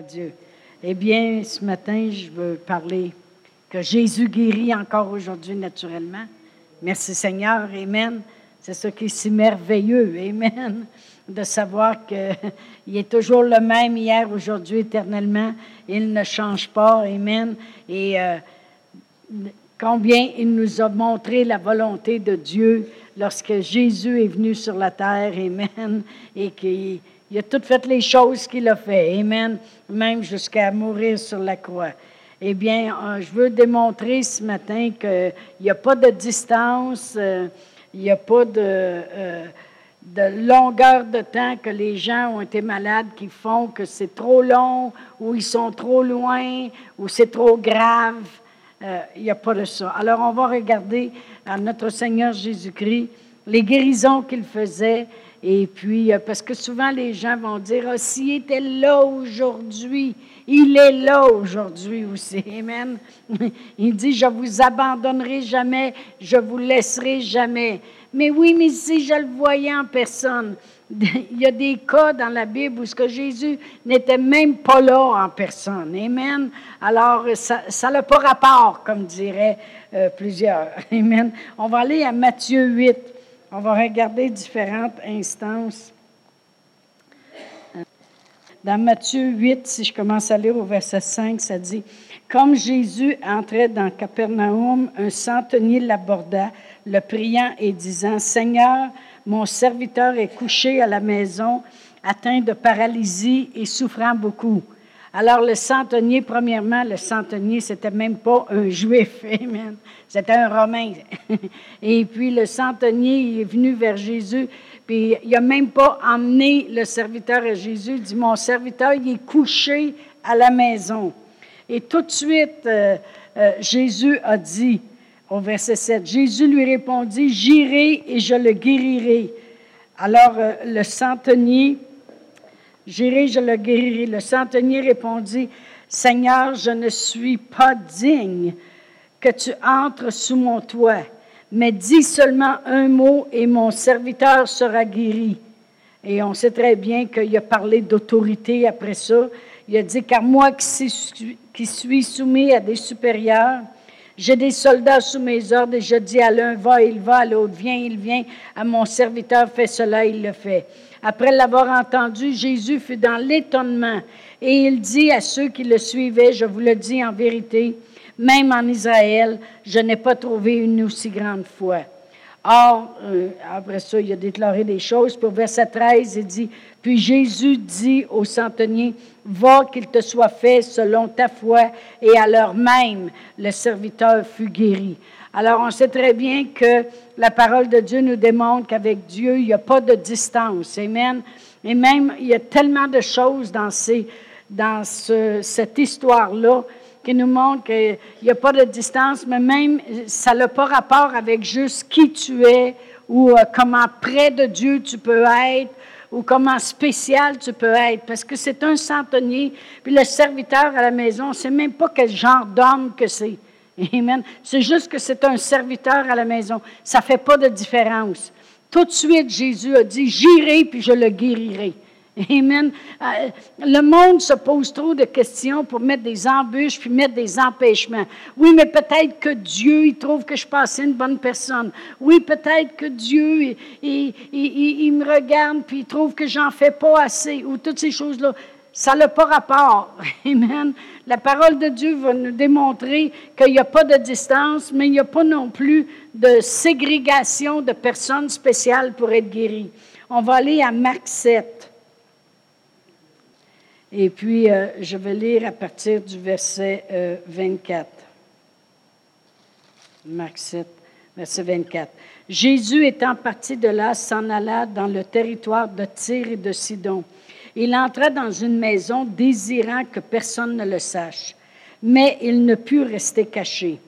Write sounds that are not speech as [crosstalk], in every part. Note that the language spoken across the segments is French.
Dieu. Eh bien, ce matin, je veux parler que Jésus guérit encore aujourd'hui naturellement. Merci Seigneur. Amen. C'est ce qui est si merveilleux. Amen. De savoir qu'il est toujours le même hier, aujourd'hui, éternellement. Il ne change pas. Amen. Et euh, combien il nous a montré la volonté de Dieu lorsque Jésus est venu sur la terre. Amen. Et qu'il il a tout fait les choses qu'il a fait. Amen. Même jusqu'à mourir sur la croix. Eh bien, euh, je veux démontrer ce matin qu'il n'y a pas de distance, euh, il n'y a pas de, euh, de, longueur de temps que les gens ont été malades qui font que c'est trop long ou ils sont trop loin ou c'est trop grave. il n'y a pas de ça. Alors, on va regarder à notre Seigneur Jésus-Christ les guérisons qu'il faisait et puis, euh, parce que souvent les gens vont dire, ah, s'il était là aujourd'hui, il est là aujourd'hui aussi. [laughs] Amen. Il dit, je vous abandonnerai jamais, je vous laisserai jamais. Mais oui, mais si je le voyais en personne, [laughs] il y a des cas dans la Bible où ce que Jésus n'était même pas là en personne. Amen. Alors, ça n'a pas rapport, comme diraient euh, plusieurs. [laughs] Amen. On va aller à Matthieu 8. On va regarder différentes instances. Dans Matthieu 8, si je commence à lire au verset 5, ça dit Comme Jésus entrait dans Capernaum, un centenier l'aborda, le priant et disant Seigneur, mon serviteur est couché à la maison, atteint de paralysie et souffrant beaucoup. Alors, le centenier, premièrement, le centenier, c'était même pas un juif. [laughs] C'était un romain. [laughs] Et puis, le centenier est venu vers Jésus, puis il n'a même pas emmené le serviteur à Jésus. Il dit Mon serviteur, il est couché à la maison. Et tout de suite, euh, euh, Jésus a dit, au verset 7, Jésus lui répondit J'irai et je le guérirai. Alors, euh, le centenier, J'irai, je le guérirai. Le centenier répondit, Seigneur, je ne suis pas digne que tu entres sous mon toit, mais dis seulement un mot et mon serviteur sera guéri. Et on sait très bien qu'il a parlé d'autorité après ça. Il a dit, car moi qui suis soumis à des supérieurs, j'ai des soldats sous mes ordres et je dis à l'un, va, il va, à l'autre, viens, il vient, à mon serviteur, fais cela, il le fait. Après l'avoir entendu, Jésus fut dans l'étonnement et il dit à ceux qui le suivaient, je vous le dis en vérité, même en Israël, je n'ai pas trouvé une aussi grande foi. Or, euh, après ça, il a déclaré des choses. Pour verset 13, il dit, puis Jésus dit au centenier, va qu'il te soit fait selon ta foi, et à l'heure même, le serviteur fut guéri. Alors, on sait très bien que la parole de Dieu nous démontre qu'avec Dieu, il n'y a pas de distance. Amen. Et même, il y a tellement de choses dans, cette histoire-là qui nous montrent qu'il n'y a pas de distance, mais même, ça n'a pas rapport avec juste qui tu es ou euh, comment près de Dieu tu peux être ou comment spécial tu peux être, parce que c'est un centenier, puis le serviteur à la maison, on ne sait même pas quel genre d'homme que c'est. [laughs] Amen. C'est juste que c'est un serviteur à la maison. Ça ne fait pas de différence. Tout de suite, Jésus a dit, j'irai puis je le guérirai. [laughs] Amen. Euh, le monde se pose trop de questions pour mettre des embûches puis mettre des empêchements. Oui, mais peut-être que Dieu, il trouve que je suis une bonne personne. Oui, peut-être que Dieu, il, il, me regarde puis il trouve que j'en fais pas assez ou toutes ces choses-là. Ça n'a pas rapport. [laughs] Amen. La parole de Dieu va nous démontrer qu'il n'y a pas de distance, mais il n'y a pas non plus de ségrégation de personnes spéciales pour être guéries. On va aller à Marc 7. Et puis, euh, je vais lire à partir du verset 24. Euh, Marc 7, verset 24. Jésus étant parti de là, s'en alla dans le territoire de Tyr et de Sidon. Il entra dans une maison désirant que personne ne le sache, mais il ne put rester caché,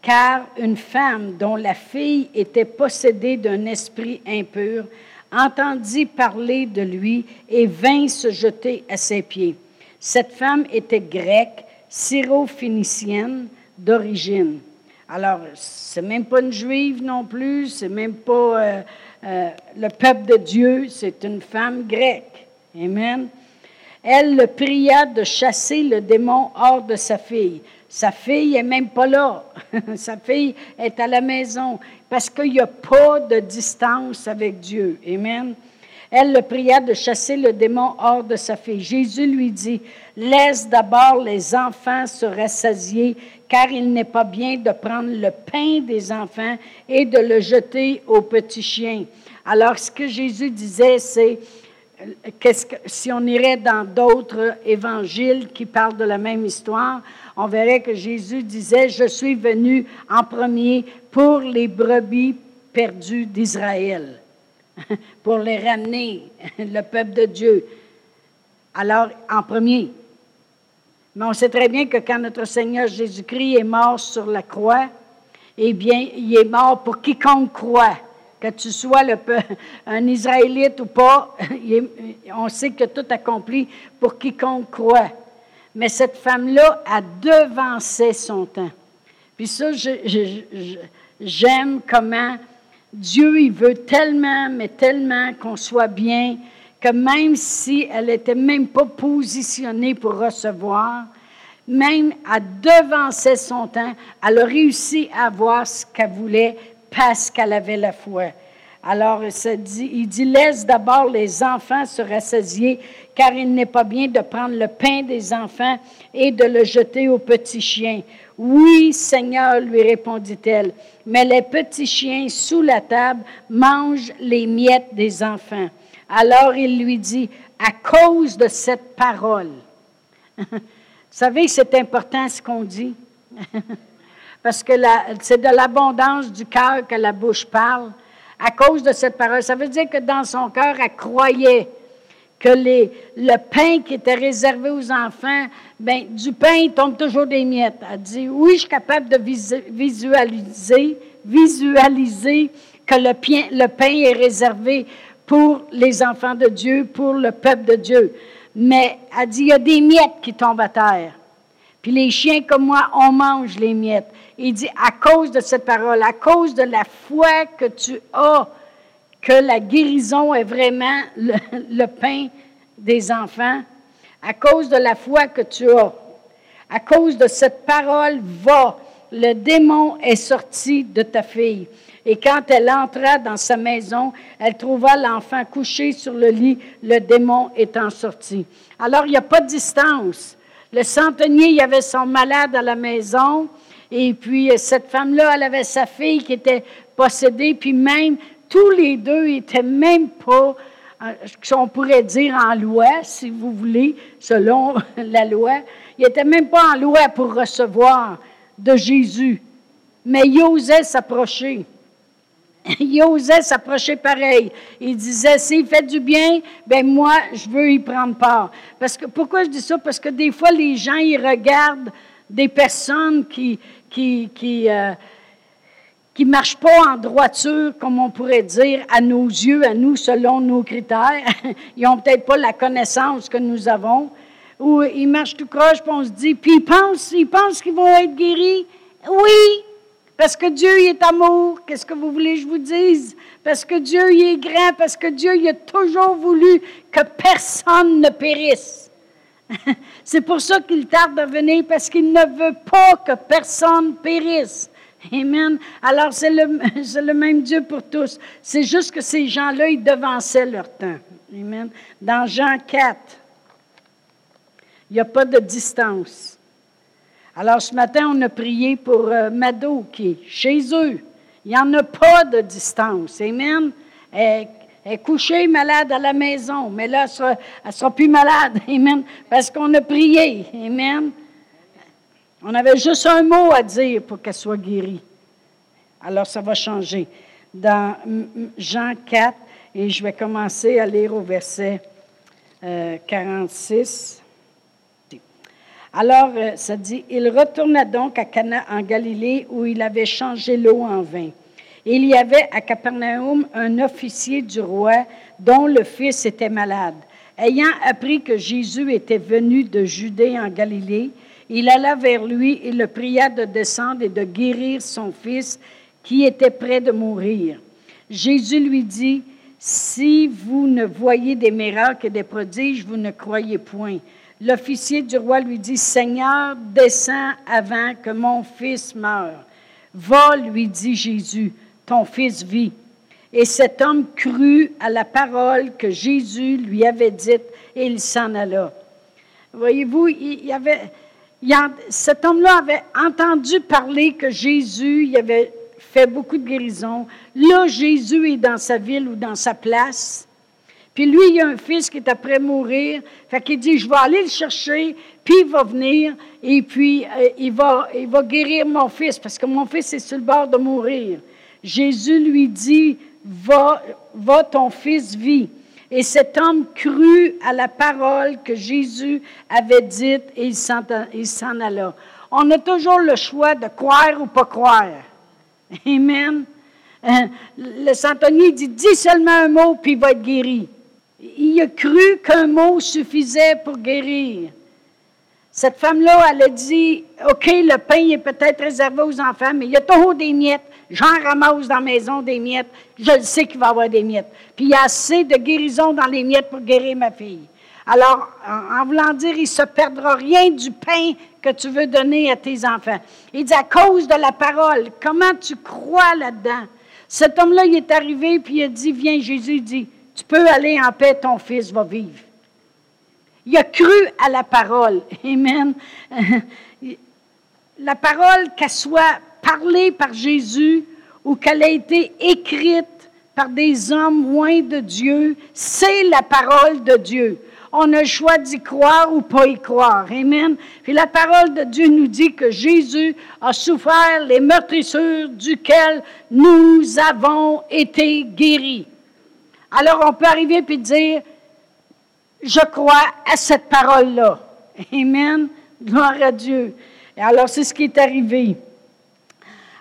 car une femme dont la fille était possédée d'un esprit impur entendit parler de lui et vint se jeter à ses pieds. Cette femme était grecque, syro-phénicienne d'origine. Alors, c'est même pas une juive non plus, c'est même pas euh, euh, le peuple de Dieu, c'est une femme grecque. Amen. Elle le pria de chasser le démon hors de sa fille. Sa fille est même pas là. [laughs] sa fille est à la maison parce qu'il n'y a pas de distance avec Dieu. Amen. Elle le pria de chasser le démon hors de sa fille. Jésus lui dit, Laisse d'abord les enfants se rassasier, car il n'est pas bien de prendre le pain des enfants et de le jeter aux petits chiens. Alors, ce que Jésus disait, c'est, qu'est-ce que, si on irait dans d'autres évangiles qui parlent de la même histoire, on verrait que Jésus disait, je suis venu en premier pour les brebis perdues d'Israël. [laughs] pour les ramener, [laughs] le peuple de Dieu. Alors, en premier. Mais on sait très bien que quand notre Seigneur Jésus-Christ est mort sur la croix, eh bien, il est mort pour quiconque croit. Que tu sois [laughs] un Israélite ou pas, [laughs] on sait que tout accompli pour quiconque croit. Mais cette femme-là a devancé son temps. Puis ça, j'aime comment Dieu, il veut tellement, mais tellement qu'on soit bien, que même si elle n'était même pas positionnée pour recevoir, même à devancer son temps, elle a réussi à avoir ce qu'elle voulait parce qu'elle avait la foi. Alors, il dit, laisse d'abord les enfants se rassasier, car il n'est pas bien de prendre le pain des enfants et de le jeter aux petits chiens. Oui, Seigneur, lui répondit-elle, mais les petits chiens sous la table mangent les miettes des enfants. Alors il lui dit, à cause de cette parole. [laughs] Vous savez, c'est important ce qu'on dit. [laughs] Parce que c'est de l'abondance du cœur que la bouche parle. À cause de cette parole. Ça veut dire que dans son cœur, elle croyait que le pain qui était réservé aux enfants, ben, du pain, il tombe toujours des miettes. Elle dit, oui, je suis capable de visualiser, visualiser que le pain, le pain est réservé pour les enfants de Dieu, pour le peuple de Dieu. Mais elle dit, il y a des miettes qui tombent à terre. Puis les chiens comme moi, on mange les miettes. Il dit, à cause de cette parole, à cause de la foi que tu as, que la guérison est vraiment [laughs] le, pain des enfants, à cause de la foi que tu as, à cause de cette parole, va, le démon est sorti de ta fille. Et quand elle entra dans sa maison, elle trouva l'enfant couché sur le lit, le démon étant sorti. Alors, il n'y a pas de distance. Le centenier, il y avait son malade à la maison, et puis cette femme-là, elle avait sa fille qui était possédée, puis même tous les deux n'étaient même pas, euh, on pourrait dire en loi, si vous voulez, selon [laughs] la loi. Ils n'étaient même pas en loi pour recevoir de Jésus. Mais ils osaient s'approcher. [laughs] Ils osaient s'approcher pareil. Ils disaient, s'il fait du bien, ben moi, je veux y prendre part. Parce que, pourquoi je dis ça? Parce que des fois, les gens, ils regardent des personnes qui, qui, qui, euh, qui ne marchent pas en droiture, comme on pourrait dire, à nos yeux, à nous, selon nos critères. [laughs] ils n'ont peut-être pas la connaissance que nous avons. Ou ils marchent tout croche, puis on se dit, puis ils pensent, ils pensent qu'ils vont être guéris. Oui, parce que Dieu il est amour. Qu'est-ce que vous voulez que je vous dise? Parce que Dieu il est grand, parce que Dieu a toujours voulu que personne ne périsse. [laughs] C'est pour ça qu'il tarde à venir, parce qu'il ne veut pas que personne périsse. Amen. Alors, c'est le, [laughs] même Dieu pour tous. C'est juste que ces gens-là, ils devançaient leur temps. Amen. Dans Jean 4, il n'y a pas de distance. Alors, ce matin, on a prié pour euh, Mado, qui est chez eux. Il n'y en a pas de distance. Amen. Elle, est couchée malade à la maison, mais là, elle ne sera, plus malade. [laughs] Amen. Parce qu'on a prié. Amen. On avait juste un mot à dire pour qu'elle soit guérie. Alors, ça va changer. Dans Jean 4, et je vais commencer à lire au verset 46. Euh, Alors, euh, ça dit, il retourna donc à Cana en Galilée où il avait changé l'eau en vin. Il y avait à Capernaum un officier du roi dont le fils était malade. Ayant appris que Jésus était venu de Judée en Galilée, il alla vers lui et le pria de descendre et de guérir son fils qui était près de mourir. Jésus lui dit, Si vous ne voyez des miracles et des prodiges, vous ne croyez point. L'officier du roi lui dit, Seigneur, descends avant que mon fils meure. Va, lui dit Jésus, ton fils vit. Et cet homme crut à la parole que Jésus lui avait dite et il s'en alla. Voyez-vous, il y avait, cet homme-là avait entendu parler que Jésus avait fait beaucoup de guérisons. Là, Jésus est dans sa ville ou dans sa place. Puis lui, il a un fils qui est après mourir. Fait qu'il dit, je vais aller le chercher, puis il va venir, et puis euh, il, va, il va guérir mon fils, parce que mon fils est sur le bord de mourir. Jésus lui dit, va, va ton fils vit. Et cet homme crut à la parole que Jésus avait dite et il s'en alla. On a toujours le choix de croire ou pas croire. Amen. Euh, le Santonier dit, dis seulement un mot, puis il va être guéri. Il a cru qu'un mot suffisait pour guérir. Cette femme-là, elle a dit, OK, le pain est peut-être réservé aux enfants, mais il y a toujours des miettes. J'en ramasse dans la maison des miettes. Je le sais qu'il va y avoir des miettes. Puis il y a assez de guérison dans les miettes pour guérir ma fille. Alors, en, voulant dire, il ne se perdra rien du pain que tu veux donner à tes enfants. Il dit, à cause de la parole, comment tu crois là-dedans? Cet homme-là, il est arrivé, puis il a dit, viens, Jésus dit, tu peux aller en paix, ton fils va vivre. Il a cru à la parole. [laughs] Amen. [laughs] La parole, qu'elle soit parlée par Jésus ou qu'elle ait été écrite par des hommes loin de Dieu, c'est la parole de Dieu. On a le choix d'y croire ou pas y croire. Amen. Puis la parole de Dieu nous dit que Jésus a souffert les meurtrissures duquel nous avons été guéris. Alors on peut arriver et dire, je crois à cette parole-là. Amen. Gloire à Dieu. Et alors c'est ce qui est arrivé.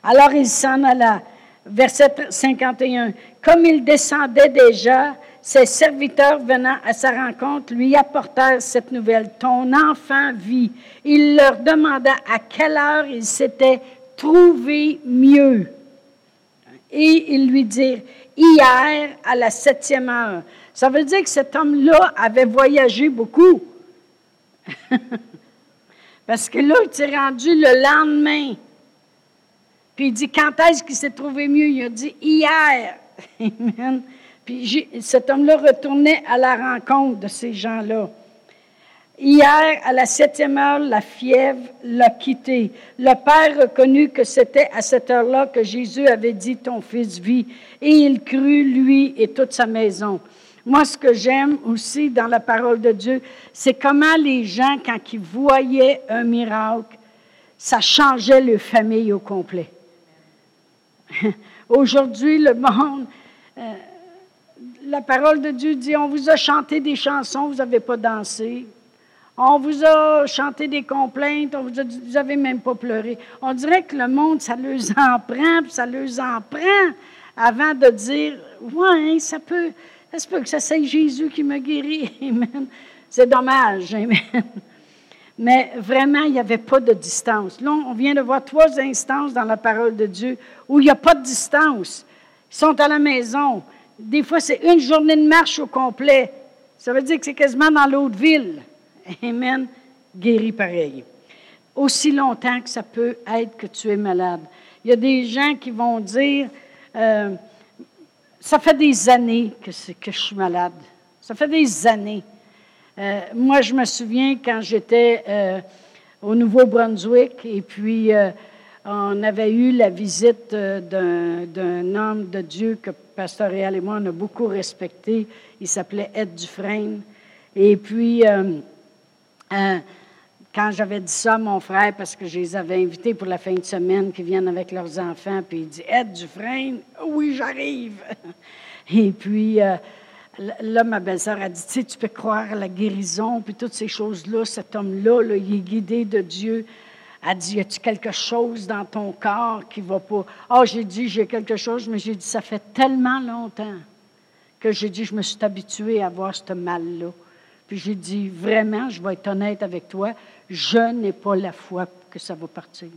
Alors il s'en alla. Verset 51. Comme il descendait déjà, ses serviteurs venant à sa rencontre lui apportèrent cette nouvelle. Ton enfant vit. Il leur demanda à quelle heure il s'était trouvé mieux. Et ils lui dirent, hier à la septième heure. Ça veut dire que cet homme-là avait voyagé beaucoup. [laughs] Parce que là, il s'est rendu le lendemain. Puis il dit, quand est-ce qu'il s'est trouvé mieux? Il a dit, hier. [laughs] Puis cet homme-là retournait à la rencontre de ces gens-là. Hier, à la septième heure, la fièvre l'a quitté. Le père reconnut que c'était à cette heure-là que Jésus avait dit, ton fils vit. Et il crut, lui et toute sa maison. Moi, ce que j'aime aussi dans la parole de Dieu, c'est comment les gens, quand ils voyaient un miracle, ça changeait leur famille au complet. [laughs] Aujourd'hui, le monde, euh, la parole de Dieu dit, on vous a chanté des chansons, vous n'avez pas dansé. On vous a chanté des complaintes, on vous a dit, vous n'avez même pas pleuré. On dirait que le monde, ça leur en prend, puis ça leur en prend avant de dire, ouais, ça peut, ça se peut que ça soit Jésus qui me guérit. [laughs] Amen. C'est dommage. Amen. Mais vraiment, il n'y avait pas de distance. Là, on vient de voir trois instances dans la parole de Dieu où il n'y a pas de distance. Ils sont à la maison. Des fois, c'est une journée de marche au complet. Ça veut dire que c'est quasiment dans l'autre ville. Amen. Guéri pareil. Aussi longtemps que ça peut être que tu es malade. Il y a des gens qui vont dire, euh, ça fait des années que, que je suis malade. Ça fait des années. Euh, moi, je me souviens quand j'étais euh, au Nouveau-Brunswick et puis on avait eu la visite d'un homme de Dieu que Pasteur Réal et moi, on a beaucoup respecté. Il s'appelait Ed Dufresne. Et puis, euh, quand j'avais dit ça à mon frère, parce que je les avais invités pour la fin de semaine, qu'ils viennent avec leurs enfants, puis il dit Ed Dufresne, oui, j'arrive. Et puis, euh, là, ma belle-sœur a dit Tu sais, tu peux croire à la guérison, puis toutes ces choses-là. Cet homme-là, là, il est guidé de Dieu. Elle dit Y a-tu quelque chose dans ton corps qui va pas? Ah, oh, j'ai dit J'ai quelque chose, mais j'ai dit Ça fait tellement longtemps que j'ai dit Je me suis habituée à avoir ce mal-là. Puis j'ai dit, vraiment, je vais être honnête avec toi, je n'ai pas la foi que ça va partir.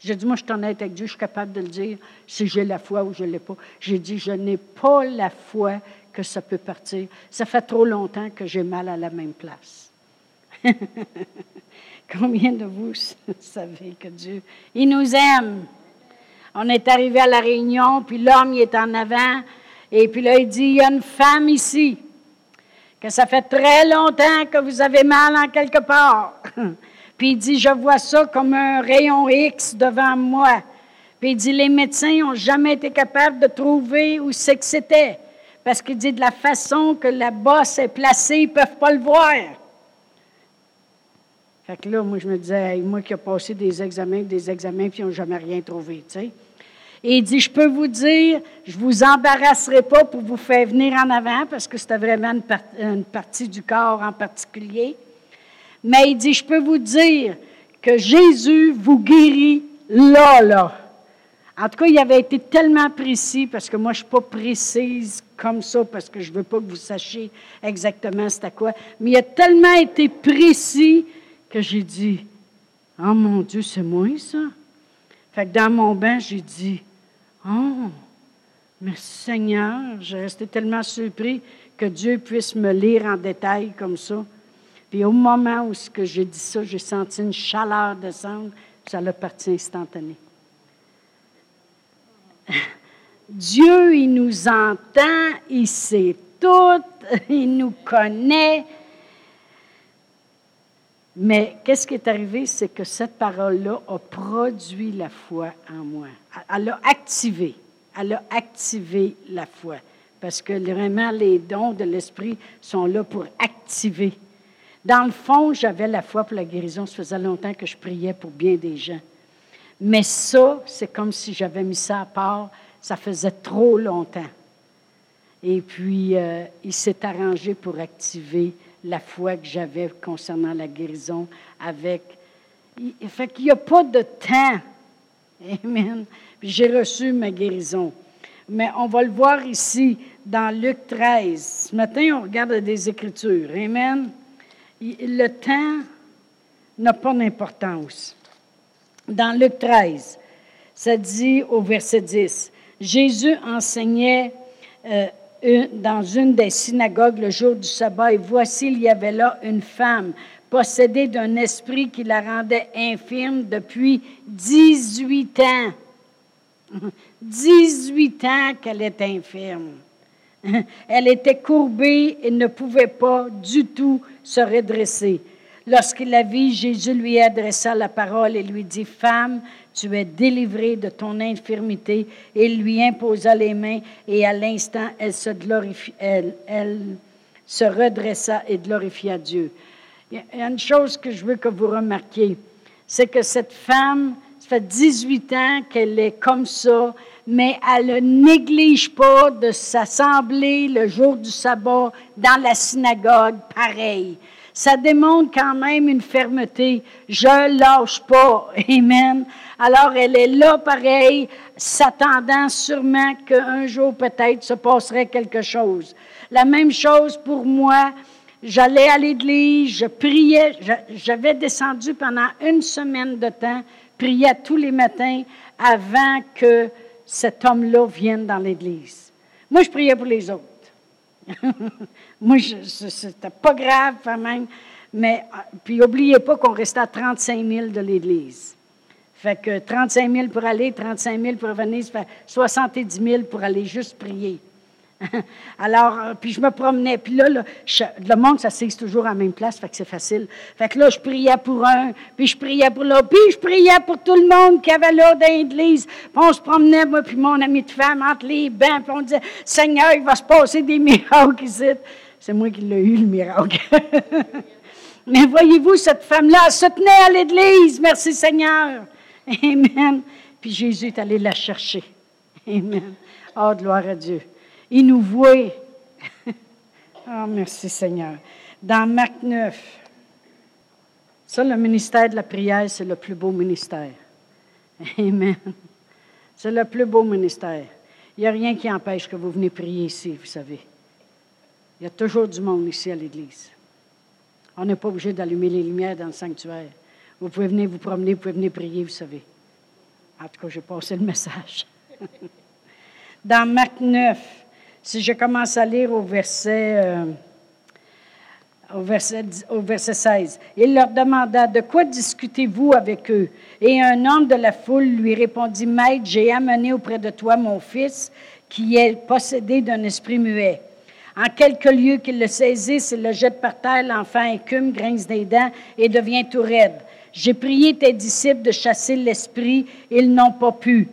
J'ai dit, moi, je suis honnête avec Dieu, je suis capable de le dire si j'ai la foi ou je ne l'ai pas. J'ai dit, je n'ai pas la foi que ça peut partir. Ça fait trop longtemps que j'ai mal à la même place. [laughs] Combien de vous [laughs] savez que Dieu, il nous aime? On est arrivé à la réunion, puis l'homme, est en avant, et puis là, il dit, il y a une femme ici, que ça fait très longtemps que vous avez mal en quelque part. [laughs] puis il dit, je vois ça comme un rayon X devant moi. Puis il dit, les médecins n'ont jamais été capables de trouver où c'est que c'était. Parce qu'il dit, de la façon que la bosse est placée, ils ne peuvent pas le voir. Fait que là, moi, je me disais, moi qui ai passé des examens, des examens, puis ils n'ont jamais rien trouvé, tu sais. Et il dit, je peux vous dire, je ne vous embarrasserai pas pour vous faire venir en avant, parce que c'était vraiment une, partie du corps en particulier. Mais il dit, je peux vous dire que Jésus vous guérit là, là. En tout cas, il avait été tellement précis, parce que moi, je ne suis pas précise comme ça, parce que je ne veux pas que vous sachiez exactement c'était quoi. Mais il a tellement été précis que j'ai dit, oh mon Dieu, c'est moi ça. Fait que dans mon bain, j'ai dit, oh, merci Seigneur. J'ai resté tellement surpris que Dieu puisse me lire en détail comme ça. Puis au moment où j'ai dit ça, j'ai senti une chaleur descendre, ça l'a parti instantané. Dieu, il nous entend, il sait tout, [laughs] il nous connaît, mais qu'est-ce qui est arrivé, c'est que cette parole-là a produit la foi en moi. Elle a activé. Elle a activé la foi. Parce que vraiment, les dons de l'Esprit sont là pour activer. Dans le fond, j'avais la foi pour la guérison. Ça faisait longtemps que je priais pour bien des gens. Mais ça, c'est comme si j'avais mis ça à part. Ça faisait trop longtemps. Et puis, euh, il s'est arrangé pour activer la foi que j'avais concernant la guérison avec. Il fait qu'il n'y a pas de temps. Amen. j'ai reçu ma guérison. Mais on va le voir ici dans Luc 13. Ce matin, on regarde des Écritures. Amen. Le temps n'a pas d'importance. Dans Luc 13, ça dit au verset 10, Jésus enseignait euh, dans une des synagogues le jour du sabbat, et voici, il y avait là une femme possédée d'un esprit qui la rendait infirme depuis 18 ans. [laughs] 18 ans qu'elle est infirme. [laughs] Elle était courbée et ne pouvait pas du tout se redresser. Lorsqu'il la vit, Jésus lui adressa la parole et lui dit, Femme, tu es délivrée de ton infirmité. Il lui imposa les mains et à l'instant, elle se, elle, se redressa et glorifia Dieu. Il y a une chose que je veux que vous remarquiez, c'est que cette femme, ça fait 18 ans qu'elle est comme ça, mais elle ne néglige pas de s'assembler le jour du sabbat dans la synagogue, pareil ça démontre quand même une fermeté. Je lâche pas. [laughs] Amen. Alors, elle est là pareil, s'attendant sûrement qu'un jour peut-être se passerait quelque chose. La même chose pour moi. J'allais à l'église, je priais, j'avais descendu pendant une semaine de temps, priais tous les matins avant que cet homme-là vienne dans l'église. Moi, je priais pour les autres. Moi, c'était pas grave quand même. Mais, ah, puis, n'oubliez pas qu'on restait à 35 000 de l'Église. Fait que 35 000 pour aller, 35 000 pour revenir, fait 70 000 pour aller juste prier. [laughs] Alors, euh, puis je me promenais, puis là, le monde s'assise toujours à la même place, fait que c'est facile. Fait que là, je priais pour un, puis je priais pour l'autre, puis je priais pour tout le monde qui avait là dans l'église. Puis on se promenait, moi puis mon ami de femme, entre les bains, puis on disait, Seigneur, il va se passer des [laughs] miracles ici. C'est moi qui l'ai eu, le miracle. [laughs] Mais voyez-vous, cette femme-là se tenait à l'église, merci Seigneur. Amen. Puis Jésus est allé la chercher. Amen. Oh, gloire à Dieu. Il nous [laughs] voit. oh, merci Seigneur. Dans Marc 9, ça, le ministère de la prière, c'est le plus beau ministère. [laughs] Amen. C'est le plus beau ministère. Il n'y a rien qui empêche que vous venez prier ici, vous savez. Il y a toujours du monde ici à l'Église. On n'est pas obligé d'allumer les lumières dans le sanctuaire. Vous pouvez venir vous promener, vous pouvez venir prier, vous savez. En tout cas, j'ai passé le message. [laughs] Dans Marc 9, si je commence à lire au verset, euh, au verset, au verset 16, il leur demanda, De quoi discutez-vous avec eux? Et un homme de la foule lui répondit, Maître, j'ai amené auprès de toi mon fils qui est possédé d'un esprit muet. En quelques lieux qu'il le saisisse, il le jette par terre, l'enfant écume, grince des dents et devient tout raide. J'ai prié tes disciples de chasser l'esprit, ils n'ont pas pu.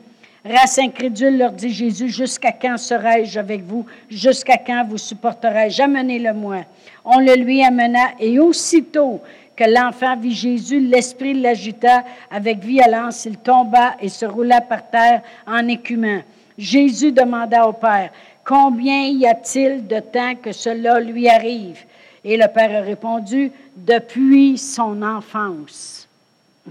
Race incrédule, leur dit Jésus, jusqu'à quand serai-je avec vous? Jusqu'à quand vous supporterai-je? Amenez-le-moi. On le lui amena, et aussitôt que l'enfant vit Jésus, l'esprit l'agita avec violence, il tomba et se roula par terre en écumant. Jésus demanda au Père, Combien y a-t-il de temps que cela lui arrive? Et le Père a répondu, Depuis son enfance.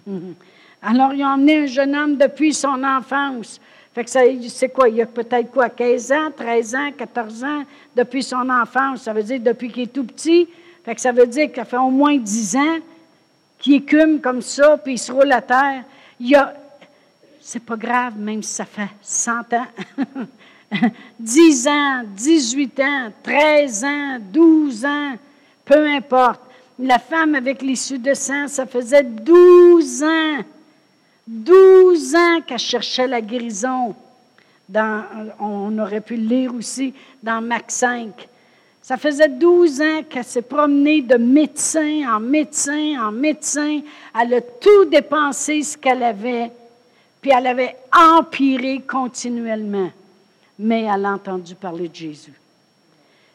[laughs] Alors, ils ont emmené un jeune homme depuis son enfance. Fait que c'est quoi? Il y a peut-être quoi? 15 ans, 13 ans, 14 ans depuis son enfance. Ça veut dire depuis qu'il est tout petit. Fait que ça veut dire qu'il fait au moins 10 ans qu'il écume comme ça, puis il se roule à terre. Il y a. C'est pas grave, même si ça fait 100 ans. [laughs] 10 ans, 18 ans, 13 ans, 12 ans, peu importe. La femme avec l'issue de sang, ça faisait 12 ans. 12 ans qu'elle cherchait la guérison. On aurait pu le lire aussi dans Mac 5. Ça faisait 12 ans qu'elle s'est promenée de médecin en médecin en médecin. Elle a tout dépensé ce qu'elle avait, puis elle avait empiré continuellement mais elle a entendu parler de Jésus.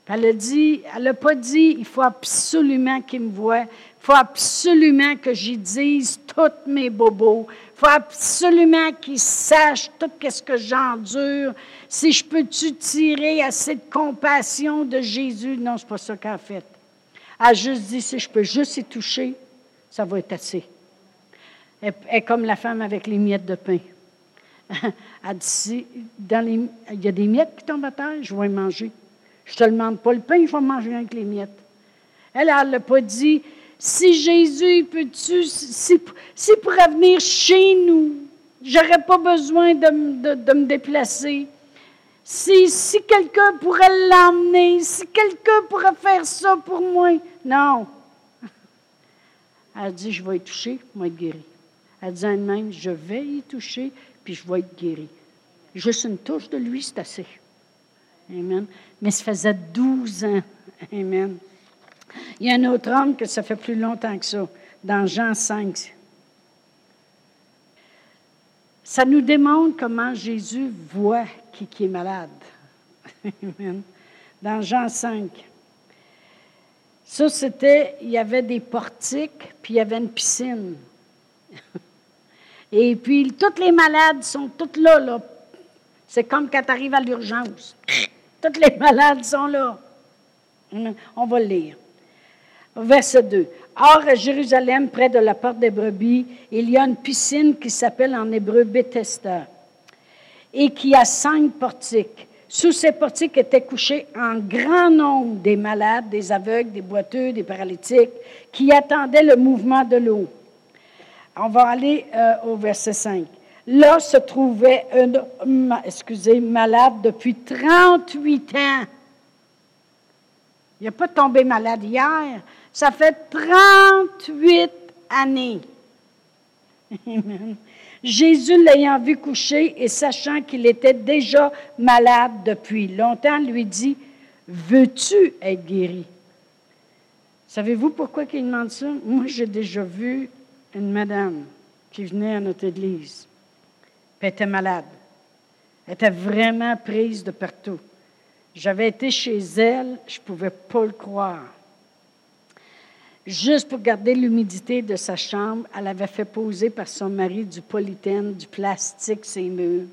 Elle a dit, elle n'a pas dit, il faut absolument qu'il me voie, il faut absolument que j'y dise tous mes bobos, faut absolument qu'il sache tout ce que j'endure. Si je peux-tu tirer assez de compassion de Jésus? Non, c'est pas ça qu'elle a fait. Elle a juste dit, si je peux juste y toucher, ça va être assez. Elle est comme la femme avec les miettes de pain. [laughs] Elle dit, dans les, il y a des miettes qui tombent à terre, je vais manger. Je ne te demande pas le pain, je vais manger avec les miettes. Elle, elle n'a pas dit, si Jésus peut-tu, si, si pourrait venir chez nous, j'aurais pas besoin de, me déplacer. Si, quelqu'un pourrait l'emmener, si quelqu'un pourrait faire ça pour moi. Non. Elle dit, je vais y toucher, je vais être guéri. Elle dit elle-même, je vais y toucher, puis je vais être guéri. Juste une touche de lui, c'est assez. Amen. Mais ça faisait 12 ans. Amen. Il y a un autre homme que ça fait plus longtemps que ça, dans Jean 5. Ça nous démontre comment Jésus voit qui, est malade. Dans Jean 5. Ça, c'était, il y avait des portiques, puis il y avait une piscine. Et puis, toutes les malades sont toutes là, là. C'est comme quand tu arrives à l'urgence. Toutes les malades sont là. On va le lire. Verset 2. Or, à Jérusalem, près de la porte des brebis, il y a une piscine qui s'appelle en hébreu Bethesda et qui a cinq portiques. Sous ces portiques étaient couchés un grand nombre des malades, des aveugles, des boiteux, des paralytiques, qui attendaient le mouvement de l'eau. On va aller euh, au verset 5. Là se trouvait un excusez, malade depuis 38 ans. Il n'a pas tombé malade hier. Ça fait 38 années. Jésus l'ayant vu coucher et sachant qu'il était déjà malade depuis longtemps, lui dit, veux-tu être guéri? Savez-vous pourquoi il demande ça? Moi, j'ai déjà vu une madame qui venait à notre église, elle était malade. Elle était vraiment prise de partout. J'avais été chez elle, je ne pouvais pas le croire. Juste pour garder l'humidité de sa chambre, elle avait fait poser par son mari du polythène, du plastique, ses murs.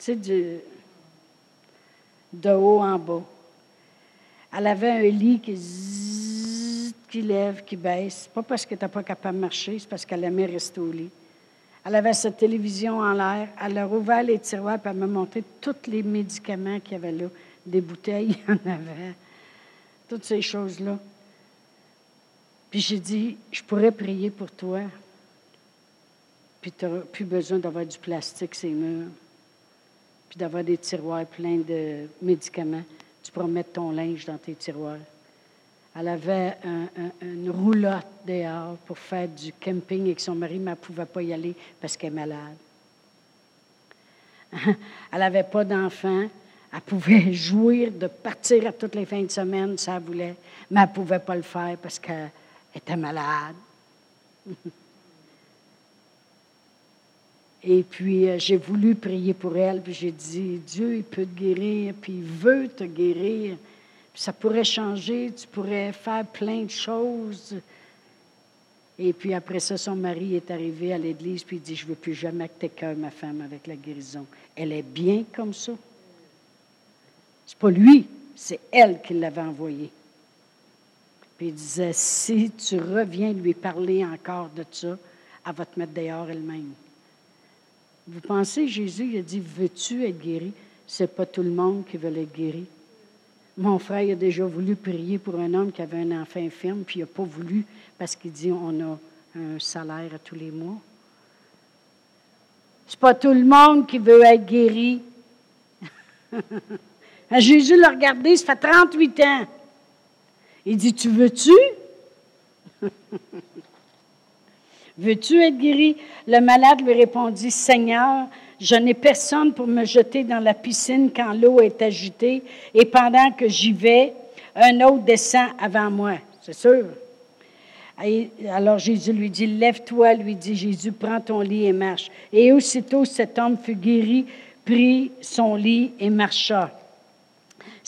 Tu sais, de haut en bas. Elle avait un lit qui qui lève, qui baisse. Pas parce qu'elle n'était pas capable de marcher, c'est parce qu'elle aimait rester au lit. Elle avait sa télévision en l'air. Elle a rouvert les tiroirs et elle m'a montré tous les médicaments qu'il y avait là. Des bouteilles, [laughs] il y en avait. Toutes ces choses-là. Puis j'ai dit, je pourrais prier pour toi. puis tu n'auras plus besoin d'avoir du plastique, ces murs, puis d'avoir des tiroirs pleins de médicaments. Tu pourras mettre ton linge dans tes tiroirs. Elle avait une roulotte dehors pour faire du camping avec son mari, ne pouvait pas y aller parce qu'elle est malade. [laughs] elle n'avait pas d'enfant. Elle pouvait [laughs] jouir de partir à toutes les fins de semaine, si elle voulait, mais elle ne pouvait pas le faire parce qu'elle était malade. Et puis, euh, j'ai voulu prier pour elle, puis j'ai dit, Dieu, il peut te guérir, puis il veut te guérir. Puis ça pourrait changer, tu pourrais faire plein de choses. Et puis après ça, son mari est arrivé à l'église, puis il dit, je ne veux plus jamais que tu ma femme avec la guérison. Elle est bien comme ça. C'est pas lui, c'est elle qui l'avait envoyé. Puis il disait, si tu reviens lui parler encore de ça, elle va te mettre dehors elle-même. Vous pensez, Jésus, il a dit, veux-tu être guéri? Ce n'est pas tout le monde qui veut être guéri. Mon frère a déjà voulu prier pour un homme qui avait un enfant infirme, puis il n'a pas voulu parce qu'il dit, on a un salaire à tous les mois. C'est pas tout le monde qui veut être guéri. [laughs] Jésus l'a regardé, ça fait 38 ans. Il dit, tu veux-tu? [laughs] Veux-tu être guéri? Le malade lui répondit, Seigneur, je n'ai personne pour me jeter dans la piscine quand l'eau est agitée, et pendant que j'y vais, un autre descend avant moi. C'est sûr. alors Jésus lui dit, Lève-toi, lui dit Jésus, prends ton lit et marche. Et aussitôt cet homme fut guéri, prit son lit et marcha.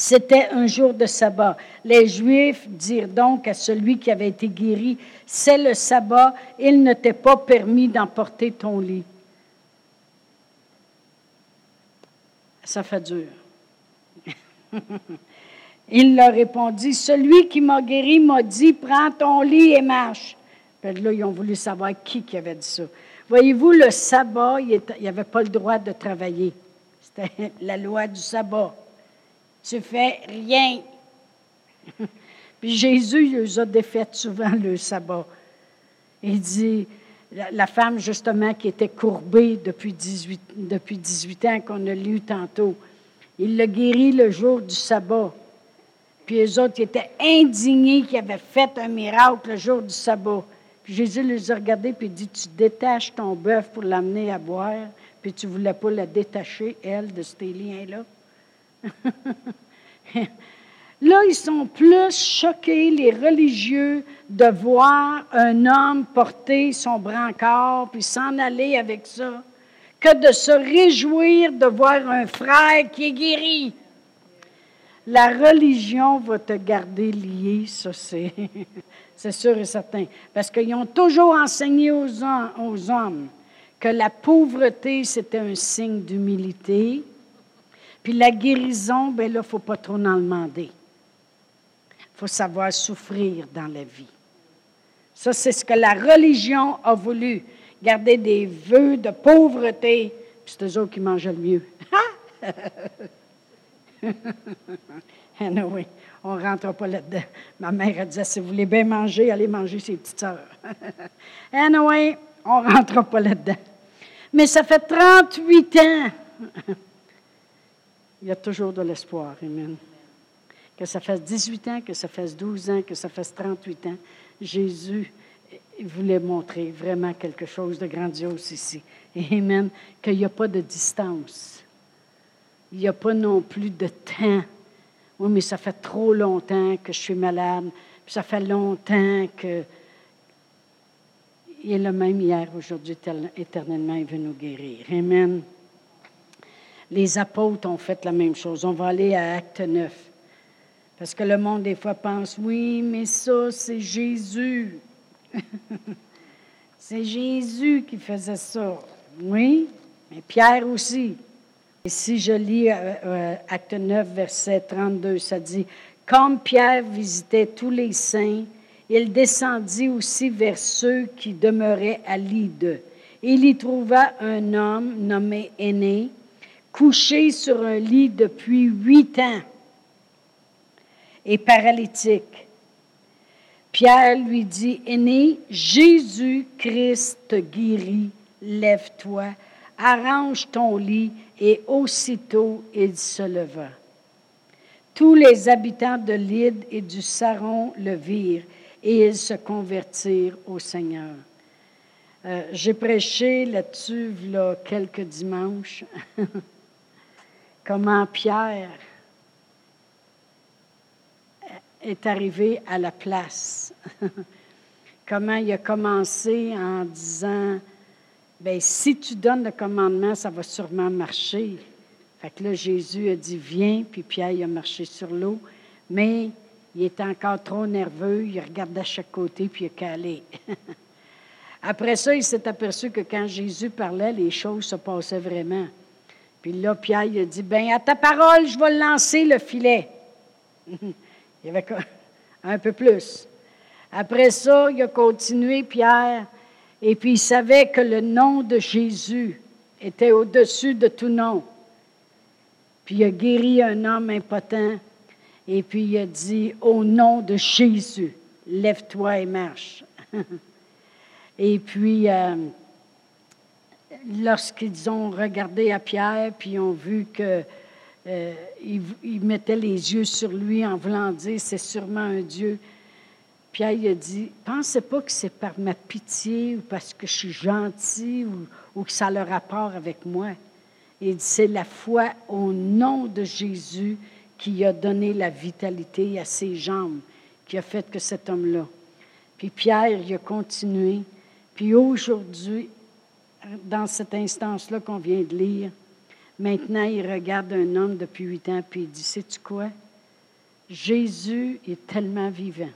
C'était un jour de sabbat. Les Juifs dirent donc à celui qui avait été guéri, c'est le sabbat, il ne t'est pas permis d'emporter ton lit. Ça fait dur. [laughs] il leur répondit, celui qui m'a guéri m'a dit, prends ton lit et marche. Puis là, ils ont voulu savoir qui qui avait dit ça. Voyez-vous, le sabbat, il n'y avait pas le droit de travailler. C'était [laughs] la loi du sabbat tu fais rien. [laughs] Puis Jésus, il les a défaites souvent le sabbat. Il dit, la, femme justement qui était courbée depuis 18, depuis 18 ans, qu'on a lu tantôt, il l'a guéri le jour du sabbat. Puis les autres étaient indignés qu'il avait fait un miracle le jour du sabbat. Puis Jésus les a regardés puis dit, tu détaches ton bœuf pour l'amener à boire, puis tu ne voulais pas la détacher, elle, de ces liens-là? [laughs] Là, ils sont plus choqués, les religieux, de voir un homme porter son brancard puis s'en aller avec ça, que de se réjouir de voir un frère qui est guéri. La religion va te garder lié, ça c'est, [laughs] c'est sûr et certain. Parce qu'ils ont toujours enseigné aux, aux hommes que la pauvreté, c'était un signe d'humilité, puis la guérison, bien là, il ne faut pas trop en demander. Il faut savoir souffrir dans la vie. Ça, c'est ce que la religion a voulu. Garder des vœux de pauvreté. Puis c'est eux autres qui mangeaient le mieux. [laughs] anyway, on ne rentre pas là-dedans. Ma mère a dit, si vous voulez bien manger, allez manger ses petites sœurs. [laughs] anyway, on ne rentre pas là-dedans. Mais ça fait 38 ans il y a toujours de l'espoir. Amen. Que ça fasse 18 ans, que ça fasse 12 ans, que ça fasse 38 ans, Jésus voulait montrer vraiment quelque chose de grandiose ici. Amen. Qu'il n'y a pas de distance. Il n'y a pas non plus de temps. Oui, mais ça fait trop longtemps que je suis malade. ça fait longtemps que. Il est le même hier, aujourd'hui, éternellement, il veut nous guérir. Amen les apôtres ont fait la même chose. On va aller à Acte 9. Parce que le monde, des fois, pense, oui, mais ça, c'est Jésus. [laughs] c'est Jésus qui faisait ça. Oui, mais Pierre aussi. Et si je lis euh, euh, Acte 9, verset 32, ça dit, Comme Pierre visitait tous les saints, il descendit aussi vers ceux qui demeuraient à Lyde. Il y trouva un homme nommé Aîné, couché sur un lit depuis huit ans et paralytique. Pierre lui dit, Aîné, Jésus-Christ te guérit, lève-toi, arrange ton lit, et aussitôt il se leva. Tous les habitants de Lyd et du Saron le virent, et ils se convertirent au Seigneur. Euh, j'ai prêché là-dessus là, quelques dimanches. [laughs] Comment Pierre est arrivé à la place. [laughs] Comment il a commencé en disant ben si tu donnes le commandement, ça va sûrement marcher. Fait que là, Jésus a dit Viens, puis Pierre a marché sur l'eau, mais il était encore trop nerveux, il regardait à chaque côté, puis il a calé. [laughs] Après ça, il s'est aperçu que quand Jésus parlait, les choses se passaient vraiment. Puis là, Pierre il a dit Ben, à ta parole, je vais lancer le filet. [laughs] il y avait un peu plus. Après ça, il a continué, Pierre, et puis il savait que le nom de Jésus était au-dessus de tout nom. Puis il a guéri un homme impotent, et puis il a dit, au nom de Jésus, lève-toi et marche. [laughs] et puis, euh, lorsqu'ils ont regardé à Pierre, puis ont vu que euh, mettait les yeux sur lui en voulant dire, c'est sûrement un Dieu. Pierre il a dit, pensez pas que c'est par ma pitié ou parce que je suis gentil ou, que ça a le rapport avec moi. Il dit, c'est la foi au nom de Jésus qui a donné la vitalité à ses jambes, qui a fait que cet homme-là. Puis Pierre, il a continué. Puis aujourd'hui, dans cette instance-là qu'on vient de lire, maintenant, il regarde un homme depuis huit ans, puis il dit, sais-tu quoi? Jésus est tellement vivant.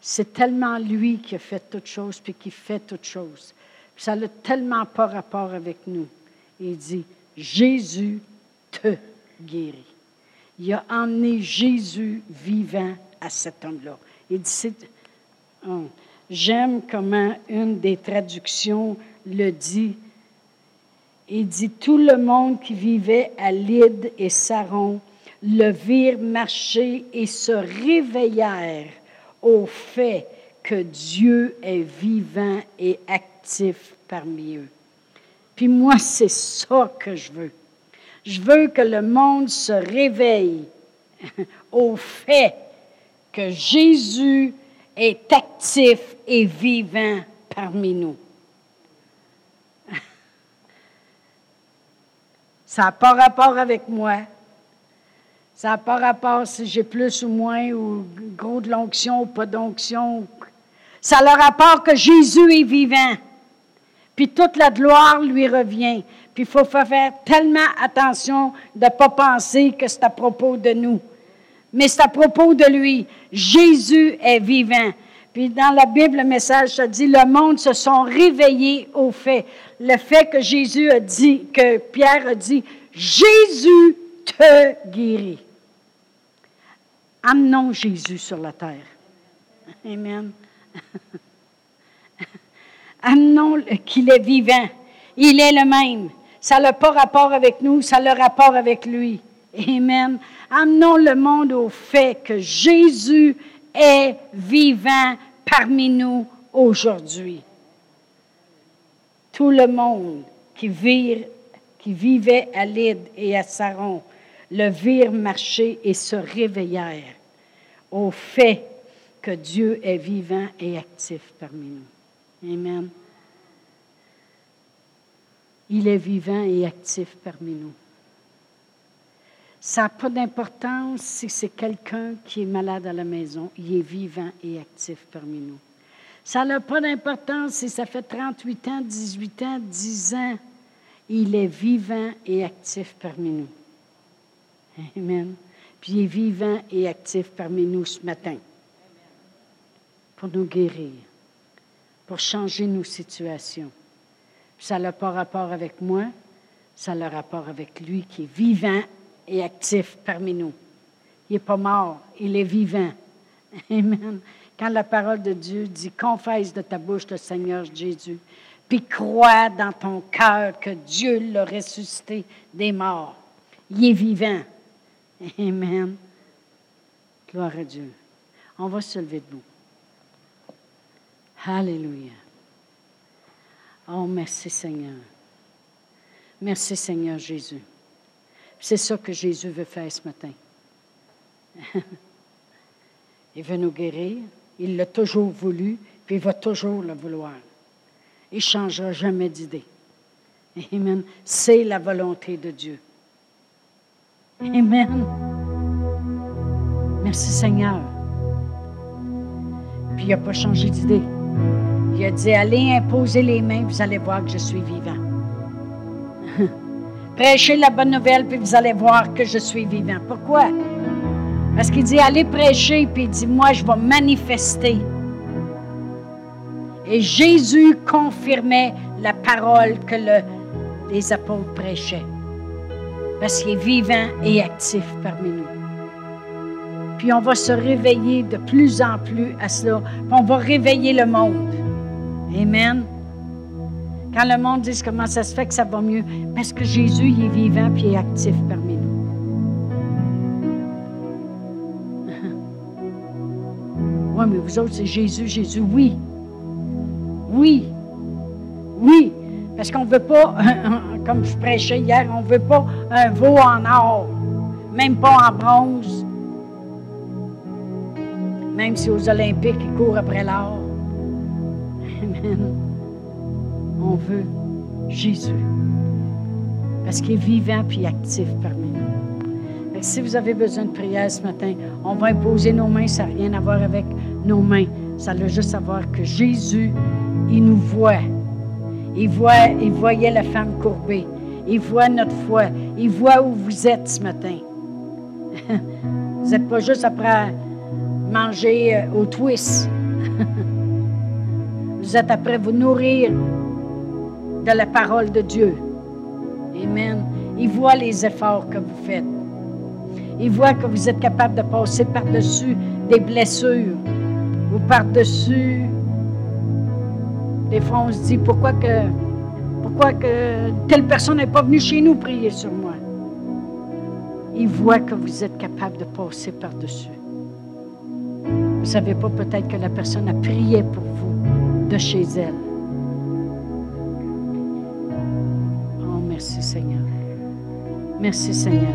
C'est tellement lui qui a fait toutes choses, puis qui fait toutes choses. ça n'a tellement pas rapport avec nous. Il dit, Jésus te guérit. Il a emmené Jésus vivant à cet homme-là. Il dit, oh, j'aime comment une des traductions le dit. Il dit, tout le monde qui vivait à Lyd et Saron le virent marcher et se réveillèrent au fait que Dieu est vivant et actif parmi eux. Puis moi, c'est ça que je veux. Je veux que le monde se réveille [laughs] au fait que Jésus est actif et vivant parmi nous. [laughs] Ça n'a pas rapport avec moi. Ça n'a pas rapport si j'ai plus ou moins, ou gros de l'onction ou pas d'onction. Ça a le rapport que Jésus est vivant. Puis toute la gloire lui revient. Puis il faut faire tellement attention de ne pas penser que c'est à propos de nous. Mais c'est à propos de lui. Jésus est vivant. Puis dans la Bible, le message ça dit, le monde se sont réveillés au fait. Le fait que Jésus a dit, que Pierre a dit, Jésus te guérit. Amenons Jésus sur la terre. Amen. [laughs] Amenons qu'il est vivant. Il est le même. Ça n'a pas rapport avec nous, ça a le rapport avec lui. Amen. Amenons le monde au fait que Jésus est vivant parmi nous aujourd'hui. Tout le monde qui, vivait à Lyd et à Saron le virent marcher et se réveillèrent au fait que Dieu est vivant et actif parmi nous. Amen. Il est vivant et actif parmi nous. Ça n'a pas d'importance si c'est quelqu'un qui est malade à la maison. Il est vivant et actif parmi nous. Ça n'a pas d'importance si ça fait 38 ans, 18 ans, 10 ans. Il est vivant et actif parmi nous. Amen. Puis il est vivant et actif parmi nous ce matin pour nous guérir, pour changer nos situations. ça n'a pas rapport avec moi, ça a le rapport avec lui qui est vivant et actif parmi nous. Il n'est pas mort, il est vivant. [laughs] Amen. Quand la parole de Dieu dit confesse de ta bouche le Seigneur Jésus, puis crois dans ton cœur que Dieu l'a ressuscité des morts. Il est vivant. [laughs] Amen. Gloire à Dieu. On va se lever debout. Alléluia. Oh, merci Seigneur. Merci Seigneur Jésus. C'est ça que Jésus veut faire ce matin. [laughs] il veut nous guérir. Il l'a toujours voulu, puis il va toujours le vouloir. Il ne changera jamais d'idée. Amen. C'est la volonté de Dieu. Amen. Merci Seigneur. Puis il n'a pas changé d'idée. Il a dit, allez imposer les mains, vous allez voir que je suis vivant. Prêchez la bonne nouvelle, puis vous allez voir que je suis vivant. Pourquoi? Parce qu'il dit, allez prêcher, puis il dit, moi, je vais manifester. Et Jésus confirmait la parole que les apôtres prêchaient. Parce qu'il est vivant et actif parmi nous. Puis on va se réveiller de plus en plus à cela. On va réveiller le monde. Amen. Quand le monde dit comment ça se fait que ça va mieux, parce que Jésus il est vivant puis est actif parmi nous. [laughs] oui, mais vous autres, c'est Jésus, Jésus, oui. Oui. Oui. Parce qu'on ne veut pas, [laughs] comme je prêchais hier, on ne veut pas un veau en or, même pas en bronze, même si aux Olympiques, ils courent après l'or. [laughs] Amen. On veut Jésus. Parce qu'il est vivant puis actif parmi nous. si vous avez besoin de prière ce matin, on va imposer nos mains. Ça n'a rien à voir avec nos mains. Ça a juste à voir que Jésus, il nous voit. Il, voit, il voyait la femme courbée. Il voit notre foi. Il voit où vous êtes ce matin. [laughs] vous n'êtes pas juste après manger euh, au twist. [laughs] Vous êtes après vous nourrir de la parole de Dieu. Amen. Il voit les efforts que vous faites. Il voit que vous êtes capable de passer par-dessus des blessures ou par-dessus. Des fois, on se dit pourquoi que, pourquoi que telle personne n'est pas venue chez nous prier sur moi? Il voit que vous êtes capable de passer par-dessus. Vous ne savez pas peut-être que la personne a prié pour vous de chez elle. Merci Seigneur.